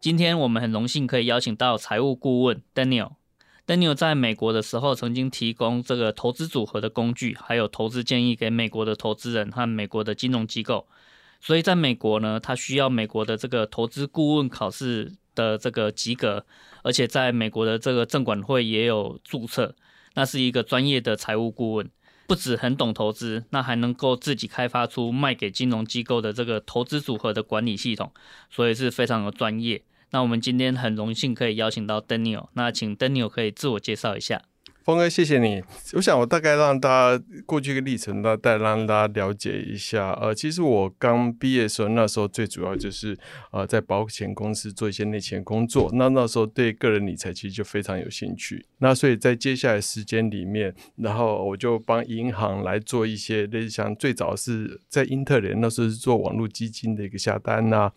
今天我们很荣幸可以邀请到财务顾问 Daniel。Daniel 在美国的时候曾经提供这个投资组合的工具，还有投资建议给美国的投资人和美国的金融机构。所以在美国呢，他需要美国的这个投资顾问考试的这个及格，而且在美国的这个证管会也有注册。那是一个专业的财务顾问，不止很懂投资，那还能够自己开发出卖给金融机构的这个投资组合的管理系统，所以是非常的专业。那我们今天很荣幸可以邀请到 Daniel，那请 Daniel 可以自我介绍一下。峰哥，谢谢你。我想我大概让大家过去一个历程，大概让大家了解一下。呃，其实我刚毕业的时候，那时候最主要就是呃在保险公司做一些内勤工作。那那时候对个人理财其实就非常有兴趣。那所以在接下来时间里面，然后我就帮银行来做一些类似像最早是在英特联那时候是做网络基金的一个下单呐、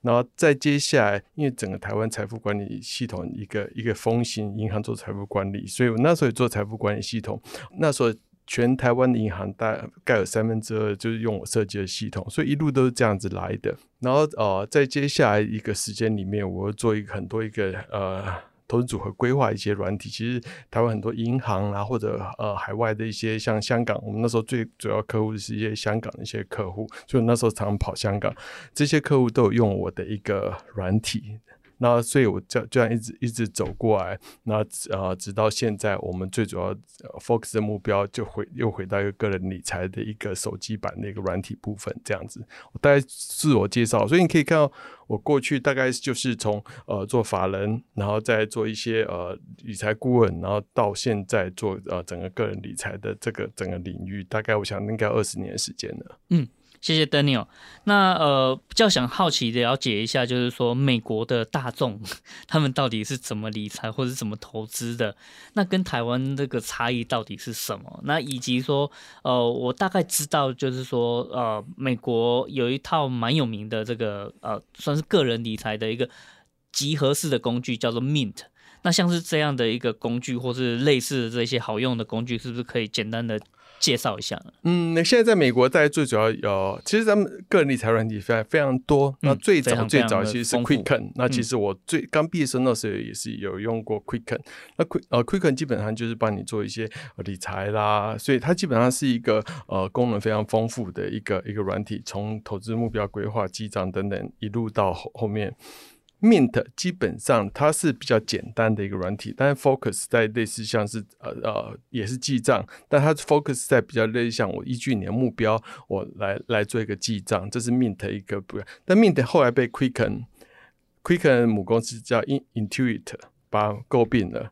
然后再接下来，因为整个台湾财富管理系统一个一个风行，银行做财富管理，所以我那时候也做财富管理系统。那时候全台湾的银行大概有三分之二就是用我设计的系统，所以一路都是这样子来的。然后呃，在接下来一个时间里面，我会做一个很多一个呃。投资组合规划一些软体，其实台湾很多银行啊，或者呃海外的一些像香港，我们那时候最主要客户是一些香港的一些客户，所以那时候常常跑香港，这些客户都有用我的一个软体。那所以，我这这样一直一直走过来，那呃，直到现在，我们最主要 focus 的目标就回又回到一个个人理财的一个手机版的一个软体部分，这样子。我大概自我介绍，所以你可以看到我过去大概就是从呃做法人，然后再做一些呃理财顾问，然后到现在做呃整个个人理财的这个整个领域，大概我想应该二十年时间了。嗯。谢谢 Daniel。那呃，比较想好奇的了解一下，就是说美国的大众他们到底是怎么理财或者怎么投资的？那跟台湾这个差异到底是什么？那以及说，呃，我大概知道，就是说，呃，美国有一套蛮有名的这个呃，算是个人理财的一个集合式的工具，叫做 Mint。那像是这样的一个工具，或是类似的这些好用的工具，是不是可以简单的？介绍一下。嗯，那现在在美国，大家最主要有，其实咱们个人理财软体非常非常多。那最早最早其实是 Quicken。那其实我最刚毕业生那时候也是有用过 Quicken。那 Quick 呃 Quicken 基本上就是帮你做一些理财啦，所以它基本上是一个呃功能非常丰富的一个一个软体，从投资目标规划、记账等等，一路到后后面。Mint 基本上它是比较简单的一个软体，但是 Focus 在类似像是呃呃也是记账，但它 Focus 在比较类似像我依据你的目标，我来来做一个记账，这是 Mint 一个不，但 Mint 后来被 Quicken Quicken 母公司叫 Intuit 把它购并了，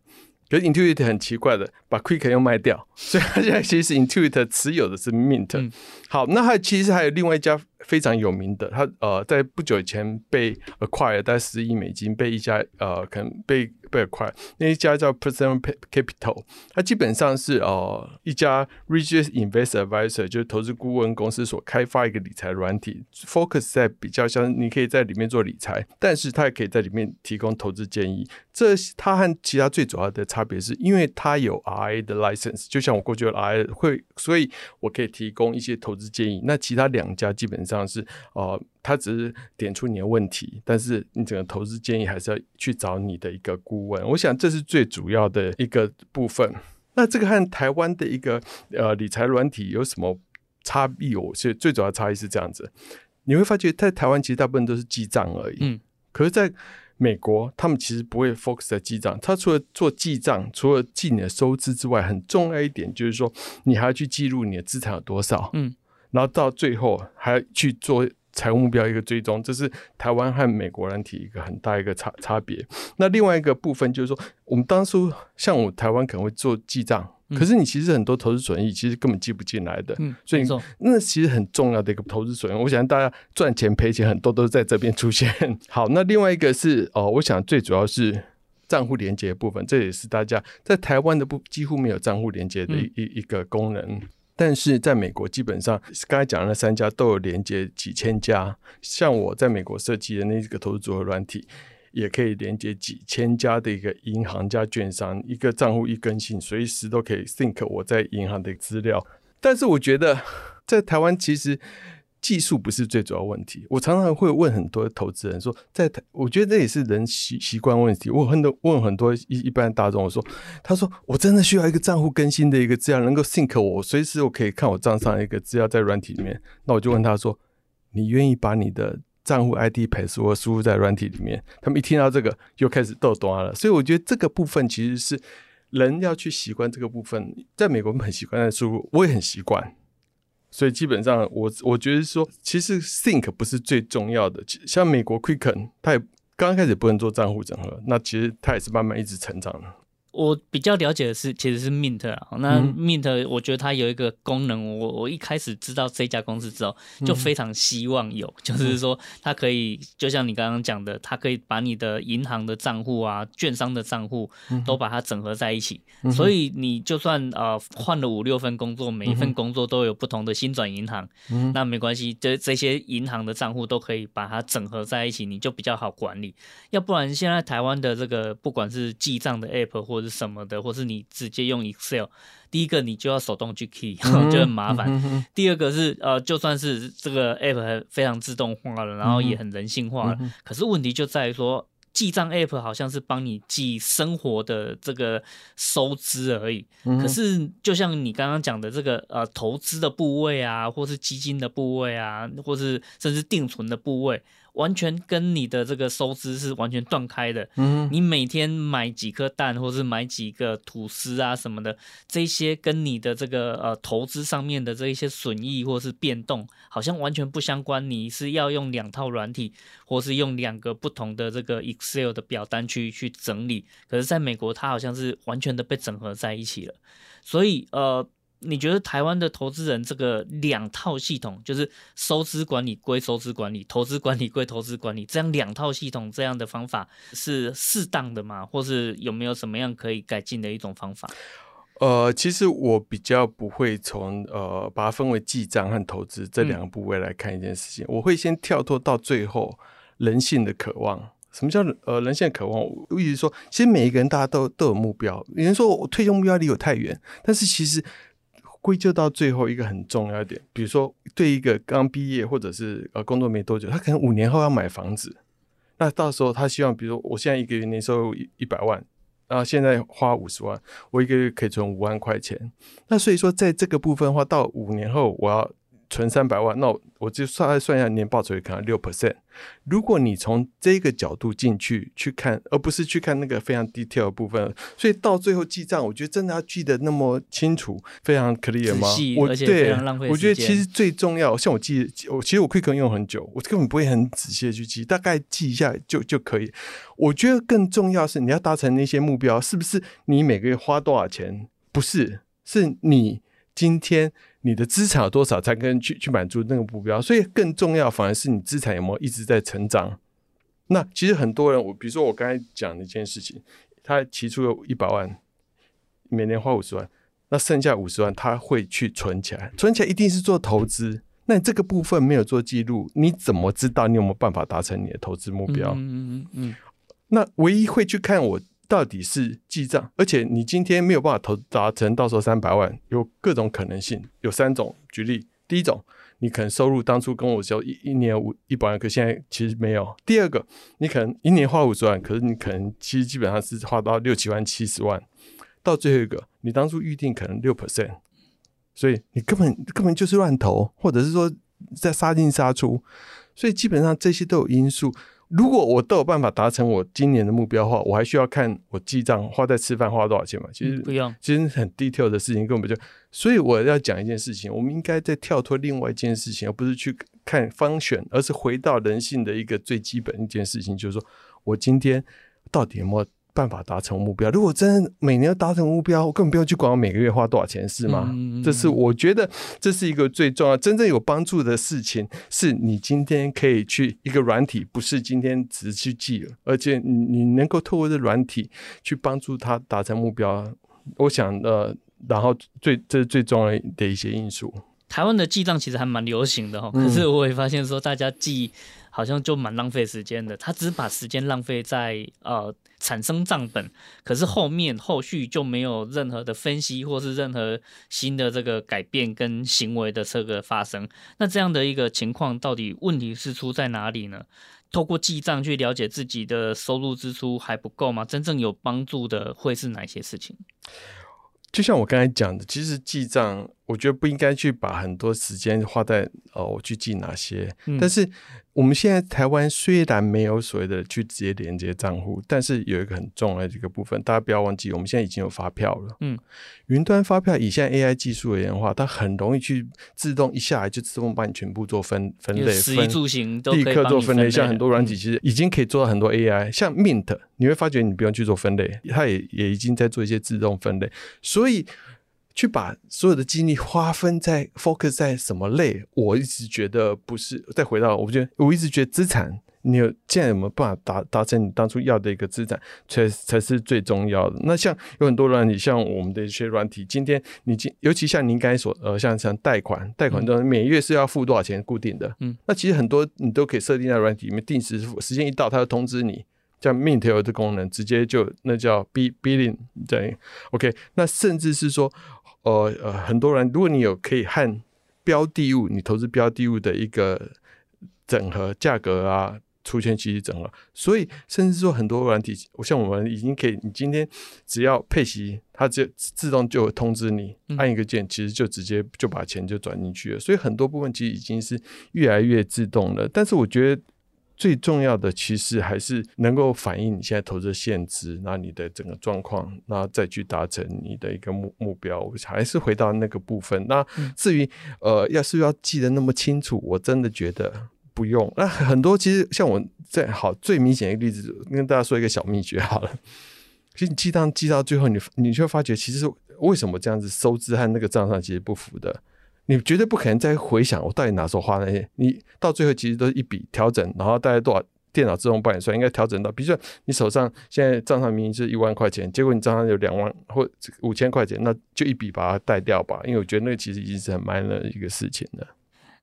可是 Intuit 很奇怪的把 Quicken 又卖掉，所以它现在其实 Intuit 持有的是 Mint。嗯、好，那它其实还有另外一家。非常有名的，他呃，在不久前被 acquire，大概十亿美金被一家呃，可能被被快那一家叫 Percent Capital，它基本上是呃一家 Research Investor Advisor，就是投资顾问公司所开发一个理财软体，focus 在比较像你可以在里面做理财，但是它也可以在里面提供投资建议。这它和其他最主要的差别是，因为它有 RIA 的 license，就像我过去的 RIA 会，所以我可以提供一些投资建议。那其他两家基本上。是呃，他只是点出你的问题，但是你整个投资建议还是要去找你的一个顾问。我想这是最主要的一个部分。那这个和台湾的一个呃理财软体有什么差异？我是最主要的差异是这样子，你会发觉在台湾其实大部分都是记账而已。嗯，可是在美国，他们其实不会 focus 在记账。他除了做记账，除了记你的收支之外，很重要一点就是说，你还要去记录你的资产有多少。嗯。然后到最后还要去做财务目标一个追踪，这是台湾和美国人体一个很大一个差差别。那另外一个部分就是说，我们当初像我台湾可能会做记账，可是你其实很多投资损益其实根本记不进来的，嗯，所以那其实很重要的一个投资损益。我想大家赚钱赔钱很多都是在这边出现。好，那另外一个是哦，我想最主要是账户连接的部分，这也是大家在台湾的不几乎没有账户连接的一一、嗯、一个功能，但是在美国基本上刚才讲的那三家都有连接几千家，像我在美国设计的那个投资组合软体。也可以连接几千家的一个银行加券商，一个账户一更新，随时都可以 think 我在银行的资料。但是我觉得在台湾其实技术不是最主要问题。我常常会问很多投资人说，在，我觉得这也是人习习惯问题。我很多问很多一一般大众，我说，他说我真的需要一个账户更新的一个资料，能够 think 我，随时我可以看我账上一个资料在软体里面。那我就问他说，你愿意把你的账户 ID 排除或输入在软体里面，他们一听到这个又开始逗端了。所以我觉得这个部分其实是人要去习惯这个部分。在美国很习惯在输入，我也很习惯。所以基本上我我觉得说，其实 think 不是最重要的。像美国 Quicken，它也刚开始不能做账户整合，那其实它也是慢慢一直成长的。我比较了解的是，其实是 Mint 啊。那 Mint，我觉得它有一个功能，我我一开始知道这家公司之后，就非常希望有，就是说它可以，就像你刚刚讲的，它可以把你的银行的账户啊、券商的账户都把它整合在一起。所以你就算呃换了五六份工作，每一份工作都有不同的新转银行，那没关系，这这些银行的账户都可以把它整合在一起，你就比较好管理。要不然现在台湾的这个不管是记账的 App 或者什么的，或是你直接用 Excel，第一个你就要手动去 key，就很麻烦。第二个是呃，就算是这个 app 非常自动化了，然后也很人性化了，可是问题就在于说，记账 app 好像是帮你记生活的这个收支而已。嗯、可是就像你刚刚讲的这个呃，投资的部位啊，或是基金的部位啊，或是甚至定存的部位。完全跟你的这个收支是完全断开的。嗯，你每天买几颗蛋，或是买几个吐司啊什么的，这些跟你的这个呃投资上面的这一些损益或是变动，好像完全不相关。你是要用两套软体，或是用两个不同的这个 Excel 的表单去去整理。可是在美国，它好像是完全的被整合在一起了。所以呃。你觉得台湾的投资人这个两套系统，就是收支管理归收支管理，投资管理归投资管理，这样两套系统这样的方法是适当的吗？或是有没有什么样可以改进的一种方法？呃，其实我比较不会从呃把它分为记账和投资这两个部位来看一件事情，嗯、我会先跳脱到最后人性的渴望。什么叫呃人性的渴望？我意思说，其实每一个人大家都都有目标。有人说我退休目标离我太远，但是其实。归咎到最后一个很重要一点，比如说对一个刚毕业或者是呃工作没多久，他可能五年后要买房子，那到时候他希望，比如说我现在一个月年收入一一百万，然后现在花五十万，我一个月可以存五万块钱，那所以说在这个部分的话，到五年后我要。存三百万，那我我就算算一下年报酬率可能六 percent。如果你从这个角度进去去看，而不是去看那个非常 detail 的部分，所以到最后记账，我觉得真的要记得那么清楚，非常 clear 吗？我对，我觉得其实最重要，像我记，我其实我 Quicken 用很久，我根本不会很仔细的去记，大概记一下就就可以。我觉得更重要是你要达成那些目标，是不是你每个月花多少钱？不是，是你今天。你的资产有多少才跟去去满足那个目标？所以更重要反而是你资产有没有一直在成长。那其实很多人，我比如说我刚才讲的一件事情，他提出了一百万，每年花五十万，那剩下五十万他会去存起来，存起来一定是做投资。那你这个部分没有做记录，你怎么知道你有没有办法达成你的投资目标？嗯嗯嗯。那唯一会去看我。到底是记账，而且你今天没有办法投达成，到时候三百万有各种可能性，有三种。举例，第一种，你可能收入当初跟我说一一年五一百万，可现在其实没有。第二个，你可能一年花五十万，可是你可能其实基本上是花到六七万、七十万。到最后一个，你当初预定可能六 percent，所以你根本根本就是乱投，或者是说在杀进杀出，所以基本上这些都有因素。如果我都有办法达成我今年的目标的话，我还需要看我记账花在吃饭花多少钱嘛？其实、嗯、不用，其实很 detail 的事情根本就。所以我要讲一件事情，我们应该在跳脱另外一件事情，而不是去看 function，而是回到人性的一个最基本一件事情，就是说我今天到底有没有办法达成目标。如果真的每年要达成目标，我根本不要去管我每个月花多少钱，是吗？嗯、这是我觉得这是一个最重要、真正有帮助的事情。是你今天可以去一个软体，不是今天只是去记了，而且你你能够透过这软体去帮助他达成目标。我想呃，然后最这是最重要的一些因素。台湾的记账其实还蛮流行的哈，可是我也发现说大家记好像就蛮浪费时间的，他只是把时间浪费在呃产生账本，可是后面后续就没有任何的分析或是任何新的这个改变跟行为的这个发生。那这样的一个情况到底问题是出在哪里呢？透过记账去了解自己的收入支出还不够吗？真正有帮助的会是哪些事情？就像我刚才讲的，其实记账，我觉得不应该去把很多时间花在哦，我去记哪些。嗯、但是我们现在台湾虽然没有所谓的去直接连接账户，但是有一个很重要的一个部分，大家不要忘记，我们现在已经有发票了。嗯，云端发票以现在 AI 技术而言的话，它很容易去自动一下来就自动帮你全部做分分类，食衣住行都立刻做分类。像很多软体其实已经可以做到很多 AI，、嗯、像 Mint。你会发觉你不用去做分类，它也也已经在做一些自动分类，所以去把所有的精力花分在 focus 在什么类，我一直觉得不是。再回到，我觉得我一直觉得资产，你有现在有没有办法达达成你当初要的一个资产，才才是最重要的。那像有很多软体，像我们的一些软体，今天你今尤其像您刚才所呃，像像贷款，贷款都每月是要付多少钱固定的，嗯，那其实很多你都可以设定在软体里面定时付，时间一到，它就通知你。像 Mint 有的功能，直接就那叫 B Billing 对，OK，那甚至是说，呃呃，很多人如果你有可以和标的物，你投资标的物的一个整合价格啊，出现其实整合，所以甚至说很多软体，像我们已经可以，你今天只要配息，它就自动就通知你，按一个键，其实就直接就把钱就转进去了，所以很多部分其实已经是越来越自动了，但是我觉得。最重要的其实还是能够反映你现在投资现值，那你的整个状况，那再去达成你的一个目目标。我还是回到那个部分。那至于呃，要是要记得那么清楚，我真的觉得不用。那很多其实像我在好最明显一个例子，跟大家说一个小秘诀好了。其实你记账记到最后，你你就会发觉，其实为什么这样子收支和那个账上其实不符的。你绝对不可能再回想我到底哪时候花那些，你到最后其实都是一笔调整，然后大概多少电脑自动帮你算，应该调整到，比如说你手上现在账上明明是一万块钱，结果你账上有两万或五千块钱，那就一笔把它带掉吧，因为我觉得那个其实已经是很 minor 的一个事情了。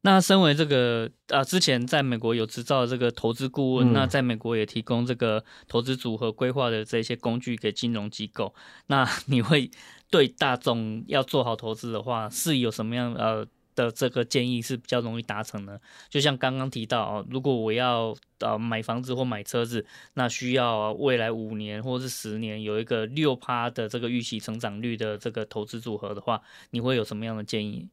那身为这个啊，之前在美国有执照的这个投资顾问，嗯、那在美国也提供这个投资组合规划的这些工具给金融机构，那你会？对大众要做好投资的话，是有什么样呃的这个建议是比较容易达成呢？就像刚刚提到哦，如果我要呃买房子或买车子，那需要未来五年或是十年有一个六趴的这个预期成长率的这个投资组合的话，你会有什么样的建议？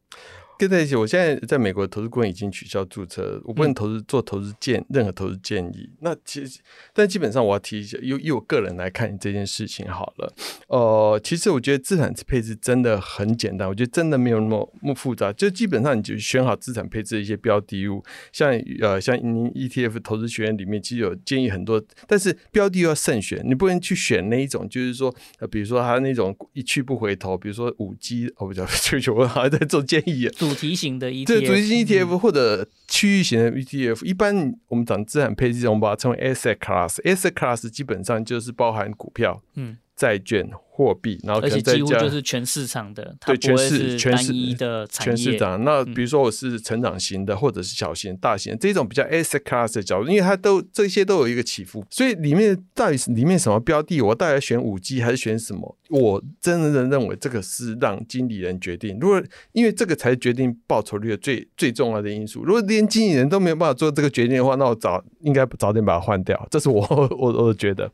跟在一起，我现在在美国投资顾问已经取消注册，我不能投资做投资建任何投资建议。那其实，但基本上我要提一下，以以我个人来看这件事情好了。呃，其实我觉得资产配置真的很简单，我觉得真的没有那么那么复杂。就基本上你就选好资产配置的一些标的物，像呃像您 ETF 投资学院里面其实有建议很多，但是标的要慎选，你不能去选那一种，就是说呃比如说它那种一去不回头，比如说五 G 哦不叫，求求我好像在做建议啊。主题型的 ETF，对，主题型 ETF 或者区域型的 ETF，一般我们讲资产配置，我们把它称为 asset class。asset class 基本上就是包含股票、嗯，债券。货币，然后可能几乎就是全市场的，对，全市单一的全市场。那比如说我是成长型的，嗯、或者是小型、大型这种比较 asset class 的角度，因为它都这些都有一个起伏，所以里面到底是里面什么标的，我到底选五 G 还是选什么？我真的认为这个是让经理人决定。如果因为这个才决定报酬率的最最重要的因素。如果连经理人都没有办法做这个决定的话，那我早应该早点把它换掉。这是我 我我觉得。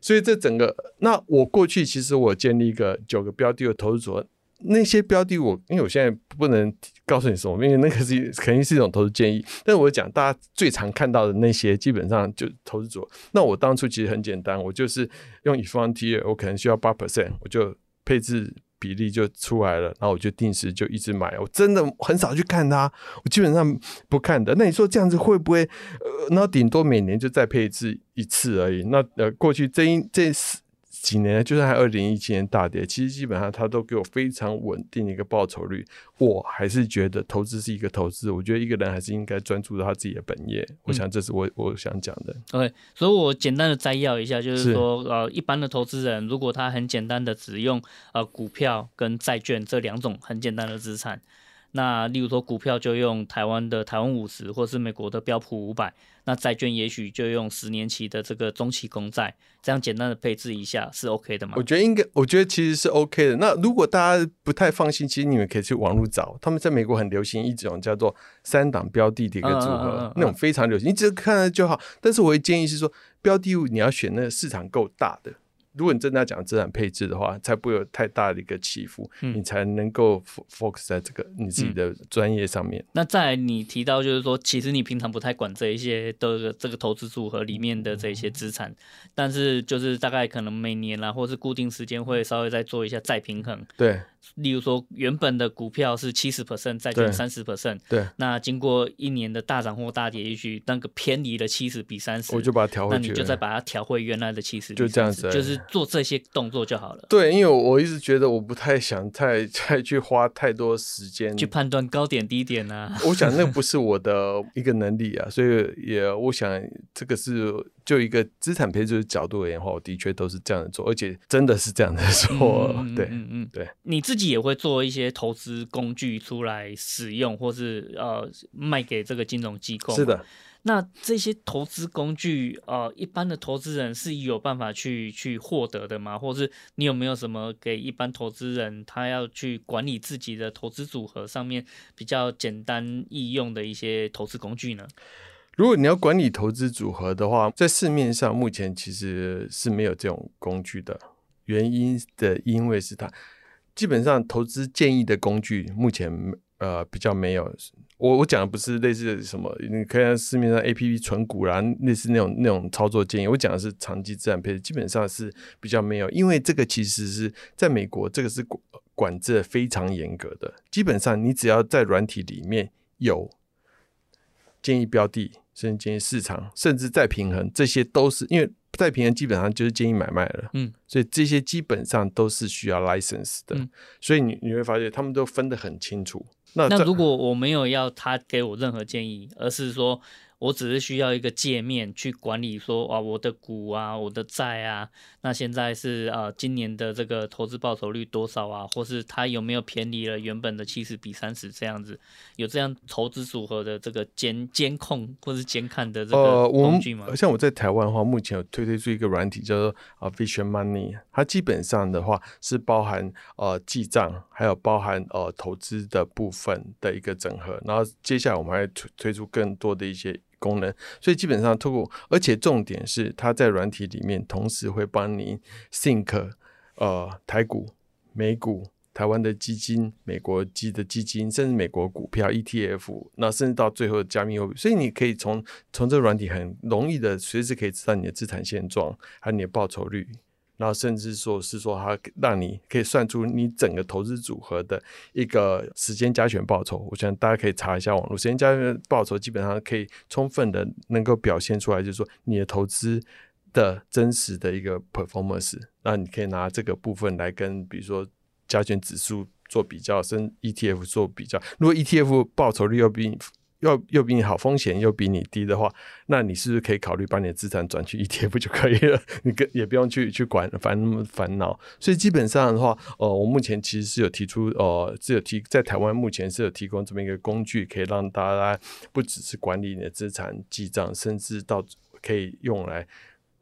所以这整个，那我过去其实我建立一个九个标的的投资组合，那些标的我因为我现在不能告诉你什么，因为那个是肯定是一种投资建议。但我讲大家最常看到的那些，基本上就投资组合。那我当初其实很简单，我就是用以方 T，我可能需要八 percent，我就配置。比例就出来了，然后我就定时就一直买，我真的很少去看它，我基本上不看的。那你说这样子会不会？呃，那顶多每年就再配置一次而已。那呃，过去这一这几年，就算还二零一七年大跌，其实基本上它都给我非常稳定的一个报酬率。我还是觉得投资是一个投资，我觉得一个人还是应该专注到他自己的本业。嗯、我想这是我我想讲的。OK，所以我简单的摘要一下，就是说，是呃，一般的投资人如果他很简单的只用呃股票跟债券这两种很简单的资产。那例如说股票就用台湾的台湾五十，或是美国的标普五百，那债券也许就用十年期的这个中期公债，这样简单的配置一下是 OK 的吗？我觉得应该，我觉得其实是 OK 的。那如果大家不太放心，其实你们可以去网络找，他们在美国很流行一种叫做三档标的的一个组合，嗯嗯嗯嗯、那种非常流行，你只要看了就好。但是我会建议是说，标的物你要选那个市场够大的。如果你真的要讲资产配置的话，才不会有太大的一个起伏，嗯、你才能够 focus 在这个你自己的专业上面。嗯、那再你提到就是说，其实你平常不太管这一些的这个投资组合里面的这些资产，嗯、但是就是大概可能每年啦，或是固定时间会稍微再做一下再平衡。对。例如说，原本的股票是七十 percent，债券三十 percent，对。那经过一年的大涨或大跌，也许那个偏离了七十比三十，我就把它调回去。那你就再把它调回原来的七十，就这样子，就是做这些动作就好了。对，因为我一直觉得我不太想太 再去花太多时间去判断高点低点啊。我想那不是我的一个能力啊，所以也我想这个是。就一个资产配置的角度而言的话，我的确都是这样的做，而且真的是这样的做。嗯、对，嗯嗯，对。你自己也会做一些投资工具出来使用，或是呃卖给这个金融机构。是的。那这些投资工具，呃，一般的投资人是有办法去去获得的吗？或是你有没有什么给一般投资人他要去管理自己的投资组合上面比较简单易用的一些投资工具呢？如果你要管理投资组合的话，在市面上目前其实是没有这种工具的。原因的，因为是它基本上投资建议的工具目前呃比较没有。我我讲的不是类似的什么，你可以看市面上 APP 存股啦，类似那种那种操作建议。我讲的是长期资产配置，基本上是比较没有。因为这个其实是在美国，这个是管管制非常严格的。基本上你只要在软体里面有建议标的。甚至建议市场，甚至再平衡，这些都是因为再平衡基本上就是建议买卖了，嗯，所以这些基本上都是需要 license 的，嗯，所以你你会发现他们都分得很清楚。那那如果我没有要他给我任何建议，而是说。我只是需要一个界面去管理说，说啊，我的股啊，我的债啊，那现在是呃，今年的这个投资报酬率多少啊？或是它有没有偏离了原本的七十比三十这样子？有这样投资组合的这个监监控或是监看的这个工具吗？呃，像我在台湾的话，目前有推推出一个软体叫做啊 Vision Money，它基本上的话是包含呃记账，还有包含呃投资的部分的一个整合。然后接下来我们还会推推出更多的一些。功能，所以基本上透过，而且重点是它在软体里面同时会帮你 think，呃台股、美股、台湾的基金、美国基的基金，甚至美国股票 ETF，那甚至到最后加密货币，所以你可以从从这个软体很容易的随时可以知道你的资产现状，还有你的报酬率。然后甚至说是说，它让你可以算出你整个投资组合的一个时间加权报酬。我想大家可以查一下网络，时间加权报酬基本上可以充分的能够表现出来，就是说你的投资的真实的一个 performance。那你可以拿这个部分来跟比如说加权指数做比较，跟 ETF 做比较。如果 ETF 报酬率要比又又比你好，风险又比你低的话，那你是不是可以考虑把你的资产转去 ETF 就可以了？你跟也不用去去管烦那么烦恼。所以基本上的话，呃，我目前其实是有提出，呃，是有提在台湾目前是有提供这么一个工具，可以让大家不只是管理你的资产记账，甚至到可以用来。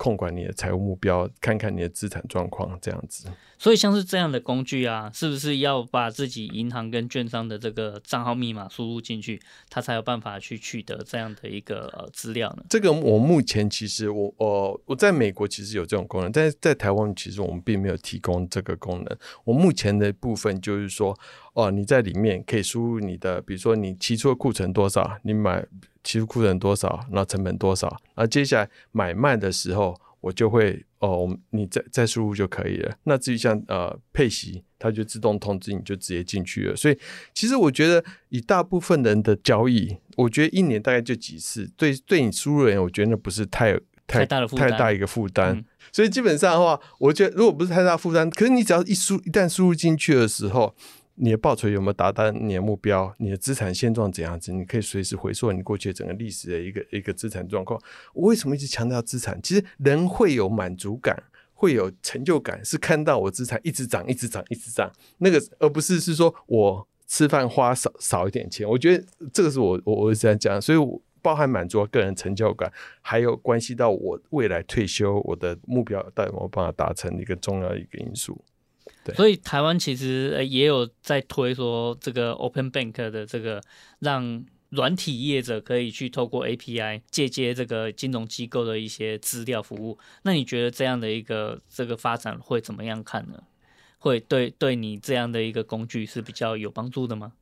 控管你的财务目标，看看你的资产状况，这样子。所以像是这样的工具啊，是不是要把自己银行跟券商的这个账号密码输入进去，他才有办法去取得这样的一个呃资料呢？这个我目前其实我呃我在美国其实有这种功能，但是在台湾其实我们并没有提供这个功能。我目前的部分就是说，哦、呃，你在里面可以输入你的，比如说你期初的库存多少，你买。期货库存多少，然后成本多少，那接下来买卖的时候，我就会哦，你再再输入就可以了。那至于像呃配息，它就自动通知你就直接进去了。所以其实我觉得，以大部分人的交易，我觉得一年大概就几次，对对你输入人，我觉得那不是太太大的负担，太大一个负担。嗯、所以基本上的话，我觉得如果不是太大负担，可是你只要一输一旦输入进去的时候，你的报酬有没有达到你的目标？你的资产现状怎样子？你可以随时回溯你过去整个历史的一个一个资产状况。我为什么一直强调资产？其实人会有满足感，会有成就感，是看到我资产一直涨，一直涨，一直涨，那个而不是是说我吃饭花少少一点钱。我觉得这个是我我我是这样讲，所以包含满足个人成就感，还有关系到我未来退休我的目标到底有没有办法达成一个重要一个因素。对，所以台湾其实也有在推说这个 Open Bank 的这个让软体业者可以去透过 API 借接这个金融机构的一些资料服务。那你觉得这样的一个这个发展会怎么样看呢？会对对你这样的一个工具是比较有帮助的吗？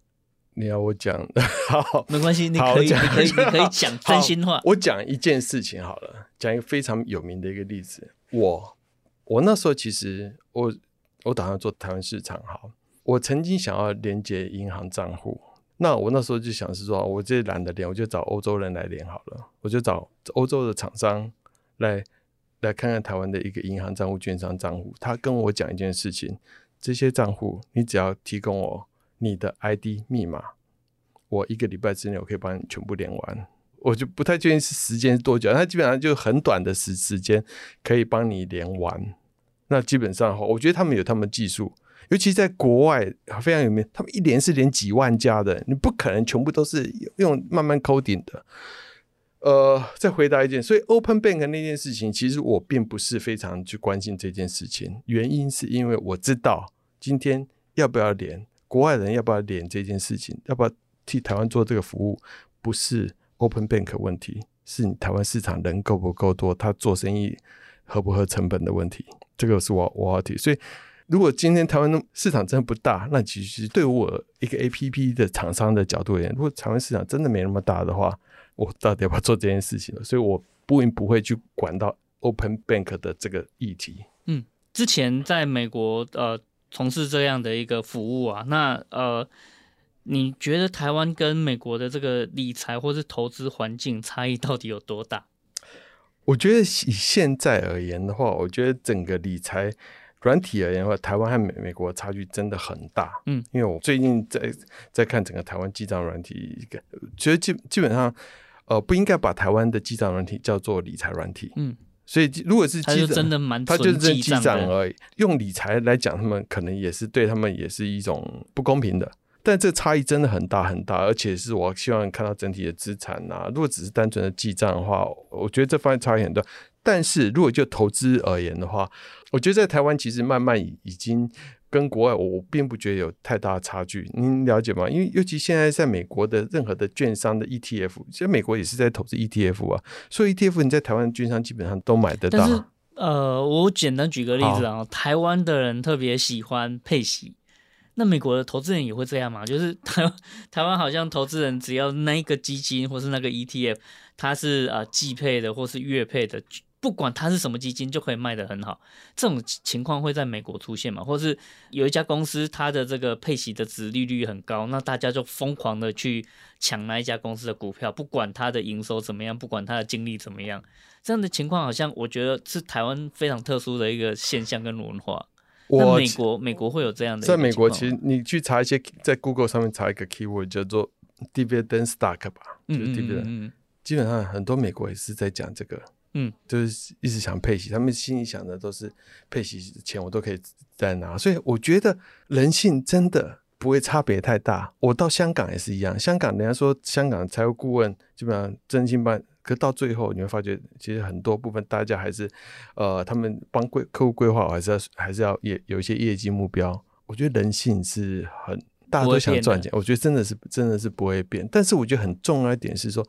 你要我讲，好，没关系，你可以你可以你可以讲真心话。我讲一件事情好了，讲一个非常有名的一个例子。我我那时候其实我。我打算做台湾市场，好。我曾经想要连接银行账户，那我那时候就想是说，我这懒得连，我就找欧洲人来连好了。我就找欧洲的厂商来来看看台湾的一个银行账户、券商账户。他跟我讲一件事情：这些账户，你只要提供我你的 ID 密码，我一个礼拜之内我可以帮你全部连完。我就不太确定是时间多久，他基本上就很短的时时间可以帮你连完。那基本上的话，我觉得他们有他们技术，尤其在国外非常有名。他们一连是连几万家的，你不可能全部都是用慢慢 coding 的。呃，再回答一件，所以 Open Bank 那件事情，其实我并不是非常去关心这件事情。原因是因为我知道今天要不要连国外人要不要连这件事情，要不要替台湾做这个服务，不是 Open Bank 问题，是你台湾市场人够不够多，他做生意合不合成本的问题。这个是我我要提，所以如果今天台湾的市场真的不大，那其实对我一个 APP 的厂商的角度而言，如果台湾市场真的没那么大的话，我到底要不要做这件事情呢？所以我不应不会去管到 Open Bank 的这个议题。嗯，之前在美国呃从事这样的一个服务啊，那呃你觉得台湾跟美国的这个理财或是投资环境差异到底有多大？我觉得以现在而言的话，我觉得整个理财软体而言的话，台湾和美美国差距真的很大。嗯，因为我最近在在看整个台湾记账软体，一个觉得基基本上，呃，不应该把台湾的记账软体叫做理财软体。嗯，所以如果是记账，真的蛮他就是记账而已，用理财来讲，他们可能也是对他们也是一种不公平的。但这差异真的很大很大，而且是我希望看到整体的资产呐、啊。如果只是单纯的记账的话，我觉得这方面差异很大。但是如果就投资而言的话，我觉得在台湾其实慢慢已经跟国外，我并不觉得有太大的差距。您了解吗？因为尤其现在在美国的任何的券商的 ETF，其实美国也是在投资 ETF 啊，所以 ETF 你在台湾券商基本上都买得到。呃，我简单举个例子啊，台湾的人特别喜欢配息。那美国的投资人也会这样吗？就是 台台湾好像投资人只要那一个基金或是那个 ETF，它是啊季配的或是月配的，不管它是什么基金就可以卖得很好。这种情况会在美国出现吗？或是有一家公司它的这个配息的殖利率很高，那大家就疯狂的去抢那一家公司的股票，不管它的营收怎么样，不管它的净利怎么样。这样的情况好像我觉得是台湾非常特殊的一个现象跟文化。我美国美国会有这样的，在美国其实你去查一些，在 Google 上面查一个 keyword 叫做 dividend stock 吧，就是 dividend，嗯嗯，基本上很多美国也是在讲这个，嗯，就是一直想配息，他们心里想的都是配息钱我都可以再拿，所以我觉得人性真的不会差别太大。我到香港也是一样，香港人家说香港财务顾问基本上真心办。可到最后，你会发觉，其实很多部分大家还是，呃，他们帮规客户规划，还是要还是要业有一些业绩目标。我觉得人性是很，大家都想赚钱，我觉得真的是真的是不会变。但是我觉得很重要一点是说，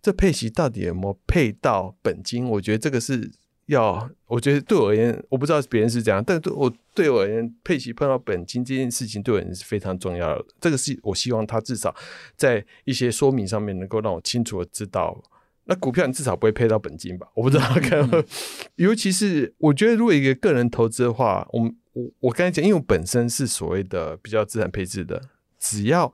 这配息到底有没有配到本金？我觉得这个是要，我觉得对我而言，我不知道别人是怎样，但对我对我而言，配息碰到本金这件事情对我而言是非常重要的。这个是我希望他至少在一些说明上面能够让我清楚的知道。那股票你至少不会配到本金吧？我不知道，嗯、尤其是我觉得，如果一个个人投资的话，我们我我刚才讲，因为我本身是所谓的比较资产配置的，只要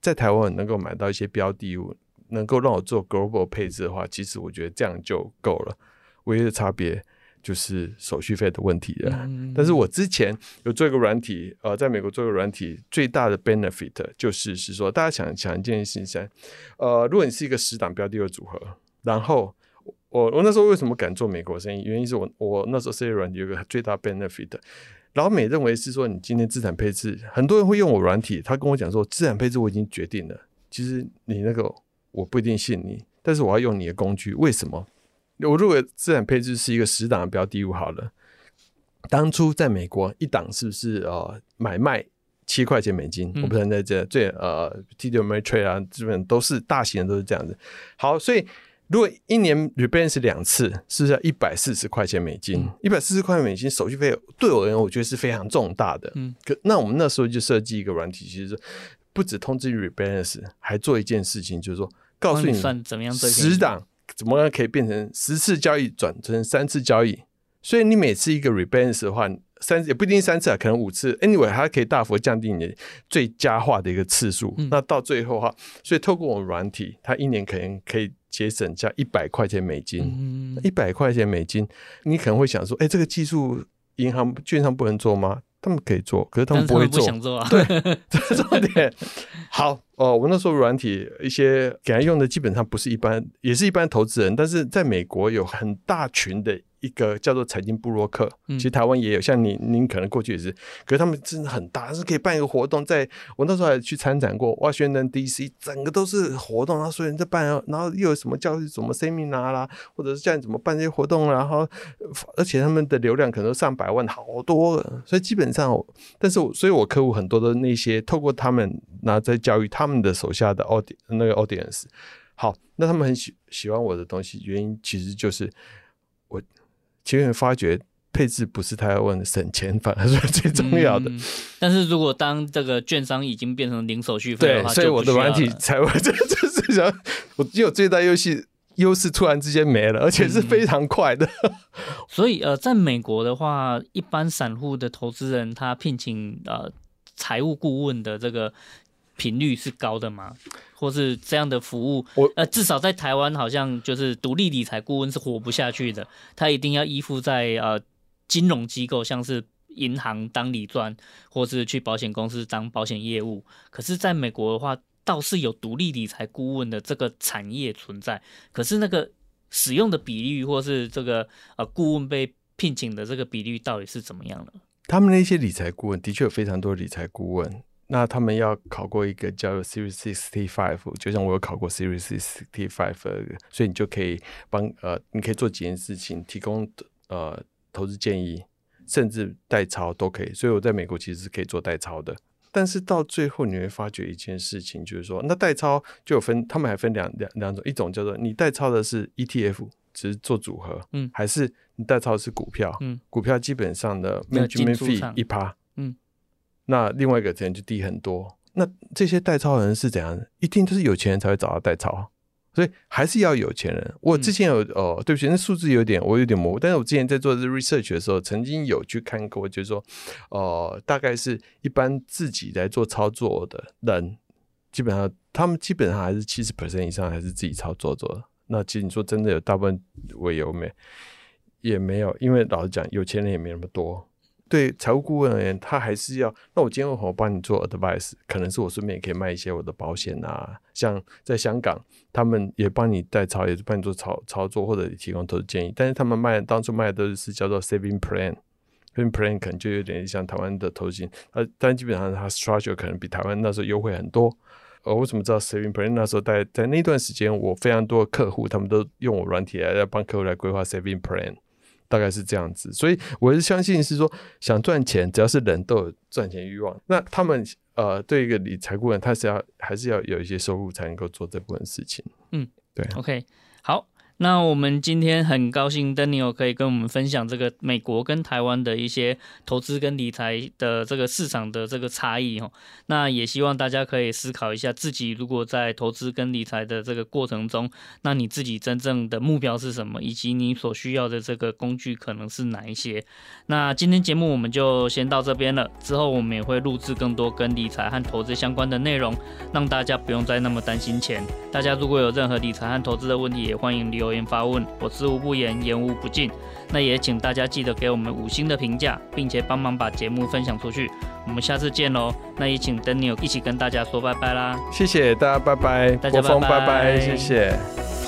在台湾能够买到一些标的物，能够让我做 global 配置的话，其实我觉得这样就够了。唯一的差别就是手续费的问题了。嗯、但是我之前有做一个软体，呃，在美国做一个软体，最大的 benefit 就是是说，大家想想一件事情，呃，如果你是一个十档标的的组合，然后我我那时候为什么敢做美国生意？原因是我我那时候设计软体有个最大 benefit。老美认为是说，你今天资产配置，很多人会用我软体，他跟我讲说，资产配置我已经决定了。其实你那个我不一定信你，但是我要用你的工具，为什么？我如果资产配置是一个十档的标的物好了，当初在美国一档是不是呃买卖七块钱美金？嗯、我不能在这最呃 TD Ameritrade 啊，基本都是大型的都是这样子。好，所以。如果一年 rebalance 两次，是不是要一百四十块钱美金？一百四十块美金手续费对我而言，我觉得是非常重大的。嗯，可那我们那时候就设计一个软体，其实不止通知 rebalance，还做一件事情，就是说告诉你算怎么样，十档怎么样可以变成十次交易转成三次交易。所以你每次一个 rebalance 的话，三也不一定三次啊，可能五次。Anyway，它可以大幅降低你的最佳化的一个次数。嗯、那到最后哈，所以透过我们软体，它一年可能可以。节省下一百块钱美金，一百块钱美金，你可能会想说，哎、欸，这个技术银行券商不能做吗？他们可以做，可是他们不会做。想做啊、对，这是重点。好哦，我那时候软体一些给他用的，基本上不是一般，也是一般投资人，但是在美国有很大群的。一个叫做财经部落客，其实台湾也有，像你，您可能过去也是，可是他们真的很大，是可以办一个活动，在我那时候还去参展过，哇，宣传 DC，整个都是活动，然后所以人在办，然后又有什么教育，什么 seminar 啦，或者是这样怎么办这些活动，然后而且他们的流量可能都上百万，好多，所以基本上，但是我，所以我客户很多的那些透过他们，然后在教育他们的手下的 audi 那个 audience，好，那他们很喜喜欢我的东西，原因其实就是我。其实发觉配置不是他要问的省钱，反而是最重要的。嗯、但是如果当这个券商已经变成零手续费的话，对，所以我的软体才会 这这是想，我只有最大优势优势突然之间没了，而且是非常快的。嗯、所以呃，在美国的话，一般散户的投资人他聘请呃财务顾问的这个频率是高的吗？或是这样的服务，我呃，至少在台湾好像就是独立理财顾问是活不下去的，他一定要依附在呃金融机构，像是银行当理专，或是去保险公司当保险业务。可是，在美国的话，倒是有独立理财顾问的这个产业存在，可是那个使用的比率，或是这个呃顾问被聘请的这个比率，到底是怎么样的？他们那些理财顾问的确有非常多理财顾问。那他们要考过一个叫做 Series Sixty Five，就像我有考过 Series Sixty Five，所以你就可以帮呃，你可以做几件事情，提供呃投资建议，甚至代操都可以。所以我在美国其实是可以做代操的。但是到最后你会发觉一件事情，就是说，那代操就有分，他们还分两两两种，一种叫做你代操的是 ETF，只是做组合，嗯，还是你代操的是股票，嗯，股票基本上的 Management Fee 一趴。那另外一个钱就低很多。那这些代操人是怎样？一定都是有钱人才会找到代操，所以还是要有钱人。我之前有哦，对不起，那数字有点我有点模糊。但是我之前在做这 research 的时候，曾经有去看过，就是说，哦、呃，大概是一般自己来做操作的人，基本上他们基本上还是七十 percent 以上还是自己操作做的。那其实你说真的有大部分为有没？也没有，因为老实讲，有钱人也没那么多。对财务顾问而言，他还是要。那我今天我帮你做 advice，可能是我顺便也可以卖一些我的保险啊。像在香港，他们也帮你代操，也是帮你做操操作或者提供投资建议。但是他们卖当初卖的都是叫做 saving plan，saving plan 可能就有点像台湾的投资。呃，但基本上它 structure 可能比台湾那时候优惠很多。呃，我怎么知道 saving plan？那时候在在那段时间，我非常多的客户，他们都用我软体来帮客户来规划 saving plan。大概是这样子，所以我是相信是说，想赚钱，只要是人都有赚钱欲望。那他们呃，对一个理财顾问，他是要还是要有一些收入才能够做这部分事情。嗯，对。OK，好。那我们今天很高兴，Daniel 可以跟我们分享这个美国跟台湾的一些投资跟理财的这个市场的这个差异哦。那也希望大家可以思考一下，自己如果在投资跟理财的这个过程中，那你自己真正的目标是什么，以及你所需要的这个工具可能是哪一些。那今天节目我们就先到这边了，之后我们也会录制更多跟理财和投资相关的内容，让大家不用再那么担心钱。大家如果有任何理财和投资的问题，也欢迎留留言发问，我知无不言，言无不尽。那也请大家记得给我们五星的评价，并且帮忙把节目分享出去。我们下次见喽！那也请 Daniel 一起跟大家说拜拜啦！谢谢大家，拜拜，大家拜拜，拜拜，谢谢。